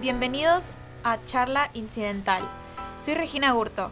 Bienvenidos a Charla Incidental. Soy Regina Gurto.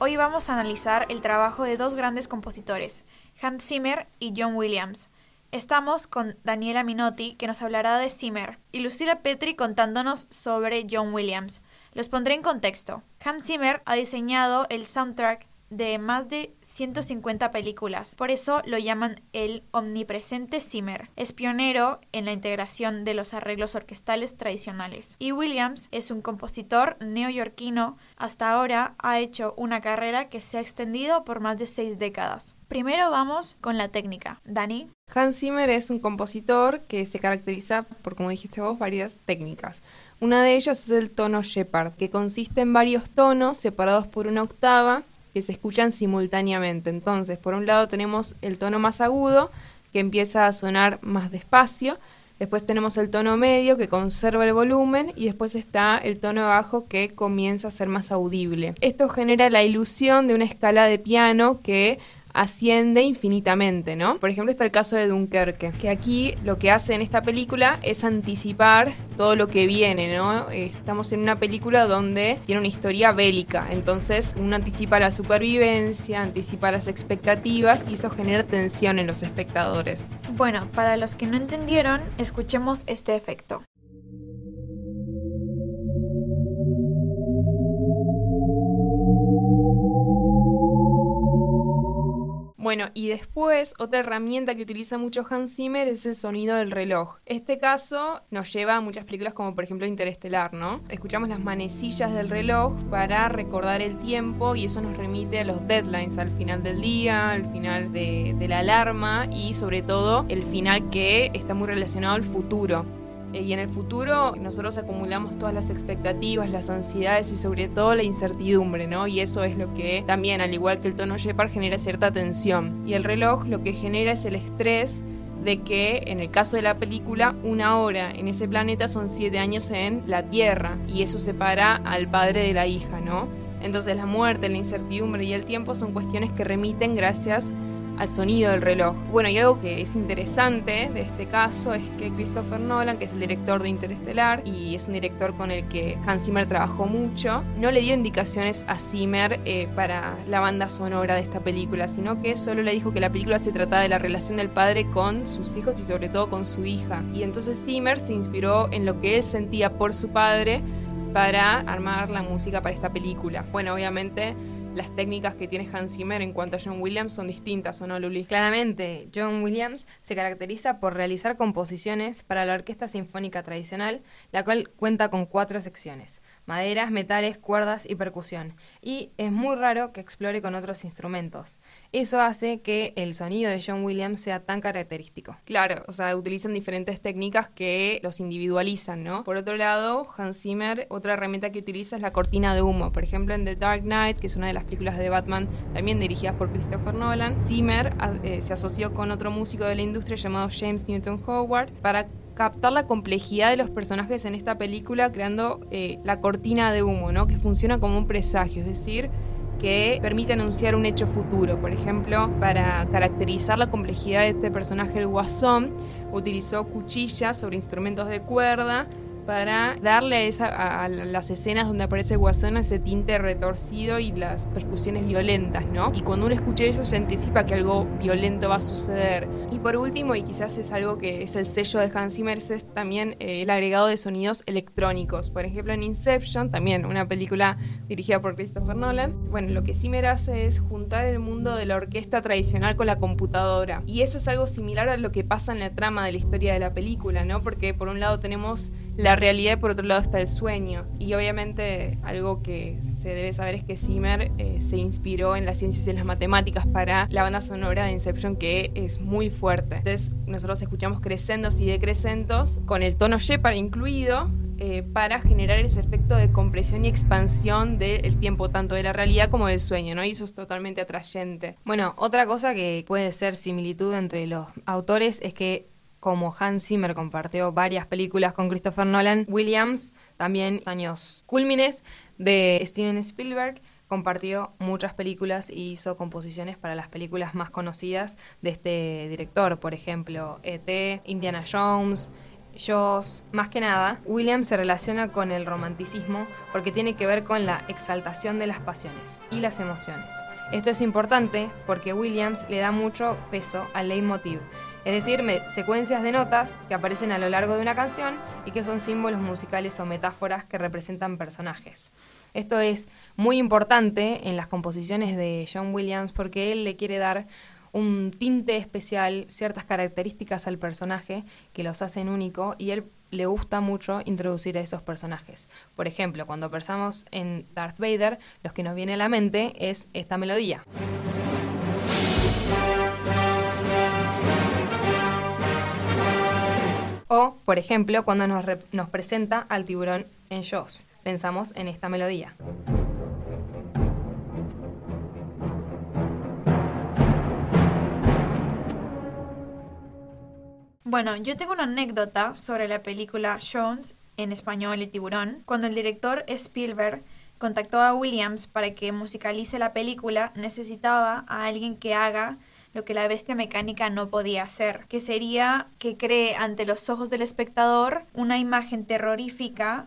Hoy vamos a analizar el trabajo de dos grandes compositores, Hans Zimmer y John Williams. Estamos con Daniela Minotti, que nos hablará de Zimmer, y Lucila Petri contándonos sobre John Williams. Los pondré en contexto. Hans Zimmer ha diseñado el soundtrack de más de 150 películas. Por eso lo llaman el omnipresente Zimmer. Es pionero en la integración de los arreglos orquestales tradicionales. Y Williams es un compositor neoyorquino. Hasta ahora ha hecho una carrera que se ha extendido por más de seis décadas. Primero vamos con la técnica. Dani. Hans Zimmer es un compositor que se caracteriza por, como dijiste vos, varias técnicas. Una de ellas es el tono Shepard, que consiste en varios tonos separados por una octava que se escuchan simultáneamente. Entonces, por un lado tenemos el tono más agudo, que empieza a sonar más despacio, después tenemos el tono medio, que conserva el volumen, y después está el tono bajo, que comienza a ser más audible. Esto genera la ilusión de una escala de piano que asciende infinitamente, ¿no? Por ejemplo, está el caso de Dunkerque, que aquí lo que hace en esta película es anticipar todo lo que viene, ¿no? Estamos en una película donde tiene una historia bélica, entonces uno anticipa la supervivencia, anticipa las expectativas y eso genera tensión en los espectadores. Bueno, para los que no entendieron, escuchemos este efecto. Bueno, y después otra herramienta que utiliza mucho Hans Zimmer es el sonido del reloj. Este caso nos lleva a muchas películas como por ejemplo Interestelar, ¿no? Escuchamos las manecillas del reloj para recordar el tiempo y eso nos remite a los deadlines, al final del día, al final de, de la alarma y sobre todo el final que está muy relacionado al futuro. Eh, y en el futuro nosotros acumulamos todas las expectativas, las ansiedades y sobre todo la incertidumbre, ¿no? Y eso es lo que también, al igual que el tono Shepard, genera cierta tensión. Y el reloj lo que genera es el estrés de que en el caso de la película una hora en ese planeta son siete años en la Tierra y eso separa al padre de la hija, ¿no? Entonces la muerte, la incertidumbre y el tiempo son cuestiones que remiten gracias al sonido del reloj. Bueno, y algo que es interesante de este caso es que Christopher Nolan, que es el director de Interestelar y es un director con el que Hans Zimmer trabajó mucho, no le dio indicaciones a Zimmer eh, para la banda sonora de esta película, sino que solo le dijo que la película se trataba de la relación del padre con sus hijos y sobre todo con su hija. Y entonces Zimmer se inspiró en lo que él sentía por su padre para armar la música para esta película. Bueno, obviamente las técnicas que tiene Hans Zimmer en cuanto a John Williams son distintas, ¿o no, Luli? Claramente, John Williams se caracteriza por realizar composiciones para la orquesta sinfónica tradicional, la cual cuenta con cuatro secciones maderas, metales, cuerdas y percusión. Y es muy raro que explore con otros instrumentos. Eso hace que el sonido de John Williams sea tan característico. Claro, o sea, utilizan diferentes técnicas que los individualizan, ¿no? Por otro lado, Hans Zimmer, otra herramienta que utiliza es la cortina de humo. Por ejemplo, en The Dark Knight, que es una de las películas de Batman también dirigidas por Christopher Nolan, Zimmer ah, eh, se asoció con otro músico de la industria llamado James Newton Howard para captar la complejidad de los personajes en esta película creando eh, la cortina de humo, ¿no? que funciona como un presagio, es decir, que permite anunciar un hecho futuro. Por ejemplo, para caracterizar la complejidad de este personaje, el guasón, utilizó cuchillas sobre instrumentos de cuerda para darle a, las escenas donde aparece guasón ese tinte retorcido y las percusiones violentas, ¿no? Y cuando uno escucha eso se anticipa que algo violento va a suceder. Y por último, y quizás es algo que es el sello de Hans Zimmer, es también eh, el agregado de sonidos electrónicos. Por ejemplo, en Inception, también una película dirigida por Christopher Nolan, bueno, lo que Zimmer hace es juntar el mundo de la orquesta tradicional con la computadora. Y eso es algo similar a lo que pasa en la trama de la historia de la película, ¿no? Porque por un lado tenemos la realidad y por otro lado está el sueño. Y obviamente algo que se debe saber es que Zimmer eh, se inspiró en las ciencias y en las matemáticas para la banda sonora de Inception que es muy fuerte. Entonces nosotros escuchamos crescendos y decrecentos con el tono Shepard incluido eh, para generar ese efecto de compresión y expansión del tiempo, tanto de la realidad como del sueño, ¿no? Y eso es totalmente atrayente. Bueno, otra cosa que puede ser similitud entre los autores es que como Hans Zimmer compartió varias películas con Christopher Nolan, Williams, también años cúlmines de Steven Spielberg, compartió muchas películas y hizo composiciones para las películas más conocidas de este director, por ejemplo, E.T., Indiana Jones, Joss, más que nada, Williams se relaciona con el romanticismo porque tiene que ver con la exaltación de las pasiones y las emociones. Esto es importante porque Williams le da mucho peso al leitmotiv, es decir, secuencias de notas que aparecen a lo largo de una canción y que son símbolos musicales o metáforas que representan personajes. Esto es muy importante en las composiciones de John Williams porque él le quiere dar un tinte especial, ciertas características al personaje que los hacen único y él le gusta mucho introducir a esos personajes. Por ejemplo, cuando pensamos en Darth Vader, lo que nos viene a la mente es esta melodía. O, por ejemplo, cuando nos, nos presenta al tiburón en Jaws, pensamos en esta melodía. Bueno, yo tengo una anécdota sobre la película Jones, en español El tiburón. Cuando el director Spielberg contactó a Williams para que musicalice la película, necesitaba a alguien que haga lo que la bestia mecánica no podía hacer, que sería que cree ante los ojos del espectador una imagen terrorífica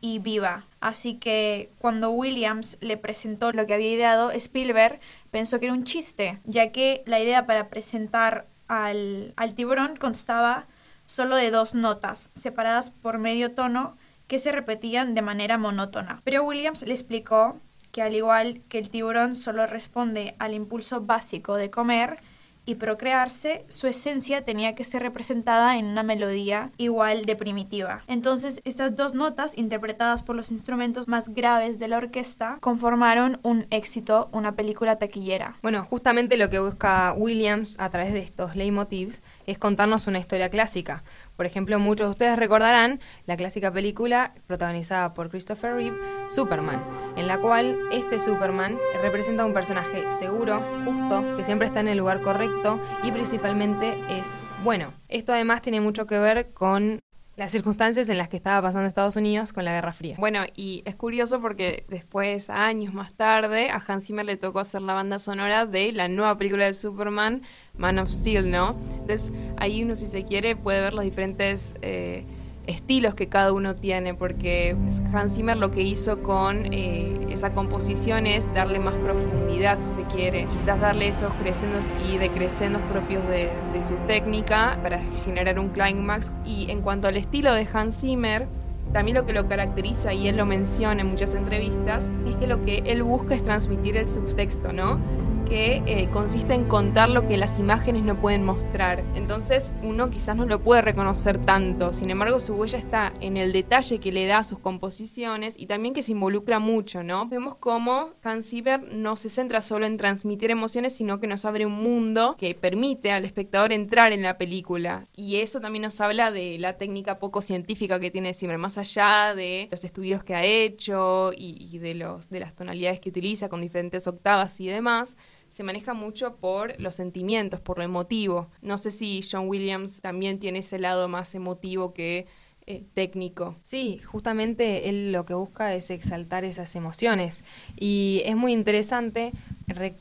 y viva. Así que cuando Williams le presentó lo que había ideado, Spielberg pensó que era un chiste, ya que la idea para presentar al, tiburón constaba solo de dos notas, separadas por medio tono, que se repetían de manera monótona. Pero Williams le explicó que al igual que el tiburón solo responde al impulso básico de comer, y procrearse, su esencia tenía que ser representada en una melodía igual de primitiva. Entonces, estas dos notas, interpretadas por los instrumentos más graves de la orquesta, conformaron un éxito, una película taquillera. Bueno, justamente lo que busca Williams a través de estos leitmotivs es contarnos una historia clásica. Por ejemplo, muchos de ustedes recordarán la clásica película protagonizada por Christopher Reeve, Superman, en la cual este Superman representa un personaje seguro, justo, que siempre está en el lugar correcto y principalmente es bueno. Esto además tiene mucho que ver con las circunstancias en las que estaba pasando Estados Unidos con la Guerra Fría. Bueno, y es curioso porque después, años más tarde, a Hans Zimmer le tocó hacer la banda sonora de la nueva película de Superman, Man of Steel, ¿no? Entonces, ahí uno, si se quiere, puede ver los diferentes... Eh, estilos que cada uno tiene, porque Hans Zimmer lo que hizo con eh, esa composición es darle más profundidad, si se quiere, quizás darle esos crescendos y decrescendos propios de, de su técnica para generar un climax. Y en cuanto al estilo de Hans Zimmer, también lo que lo caracteriza, y él lo menciona en muchas entrevistas, es que lo que él busca es transmitir el subtexto, ¿no? Que eh, consiste en contar lo que las imágenes no pueden mostrar. Entonces uno quizás no lo puede reconocer tanto, sin embargo su huella está en el detalle que le da a sus composiciones y también que se involucra mucho, ¿no? Vemos cómo Hans Zimmer no se centra solo en transmitir emociones, sino que nos abre un mundo que permite al espectador entrar en la película. Y eso también nos habla de la técnica poco científica que tiene Zimmer, más allá de los estudios que ha hecho y, y de, los, de las tonalidades que utiliza con diferentes octavas y demás se maneja mucho por los sentimientos, por lo emotivo. No sé si John Williams también tiene ese lado más emotivo que eh, técnico. Sí, justamente él lo que busca es exaltar esas emociones y es muy interesante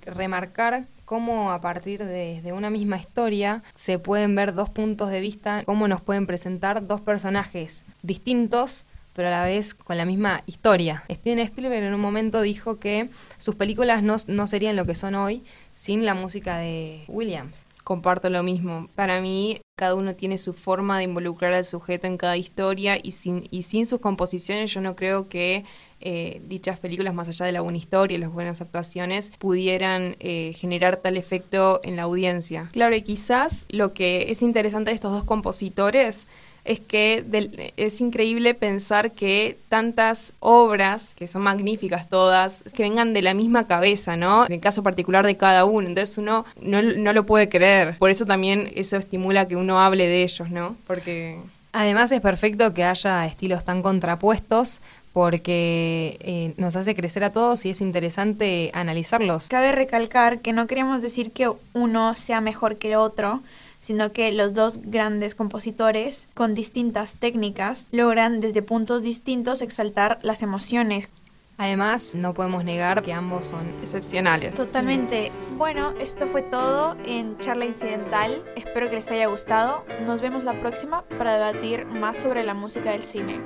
remarcar cómo a partir de, de, una misma historia se pueden ver dos puntos de vista, cómo nos pueden presentar dos personajes distintos pero a la vez con la misma historia. Steven Spielberg en un momento dijo que sus películas no, no serían lo que son hoy sin la música de Williams. Comparto lo mismo. Para mí, cada uno tiene su forma de involucrar al sujeto en cada historia y sin, y sin sus composiciones yo no creo que eh, dichas películas, más allá de la buena historia y las buenas actuaciones, pudieran eh, generar tal efecto en la audiencia. Claro, y quizás lo que es interesante de estos dos compositores es que es increíble pensar que tantas obras, que son magníficas todas, que vengan de la misma cabeza, ¿no? En el caso particular de cada uno. Entonces uno no, no lo puede creer. Por eso también eso estimula que uno hable de ellos, ¿no? Porque... Además es perfecto que haya estilos tan contrapuestos porque eh, nos hace crecer a todos y es interesante analizarlos. Cabe recalcar que no queremos decir que uno sea mejor que el otro, sino que los dos grandes compositores, con distintas técnicas, logran desde puntos distintos exaltar las emociones. Además, no podemos negar que ambos son excepcionales. Totalmente. Bueno, esto fue todo en Charla Incidental. Espero que les haya gustado. Nos vemos la próxima para debatir más sobre la música del cine.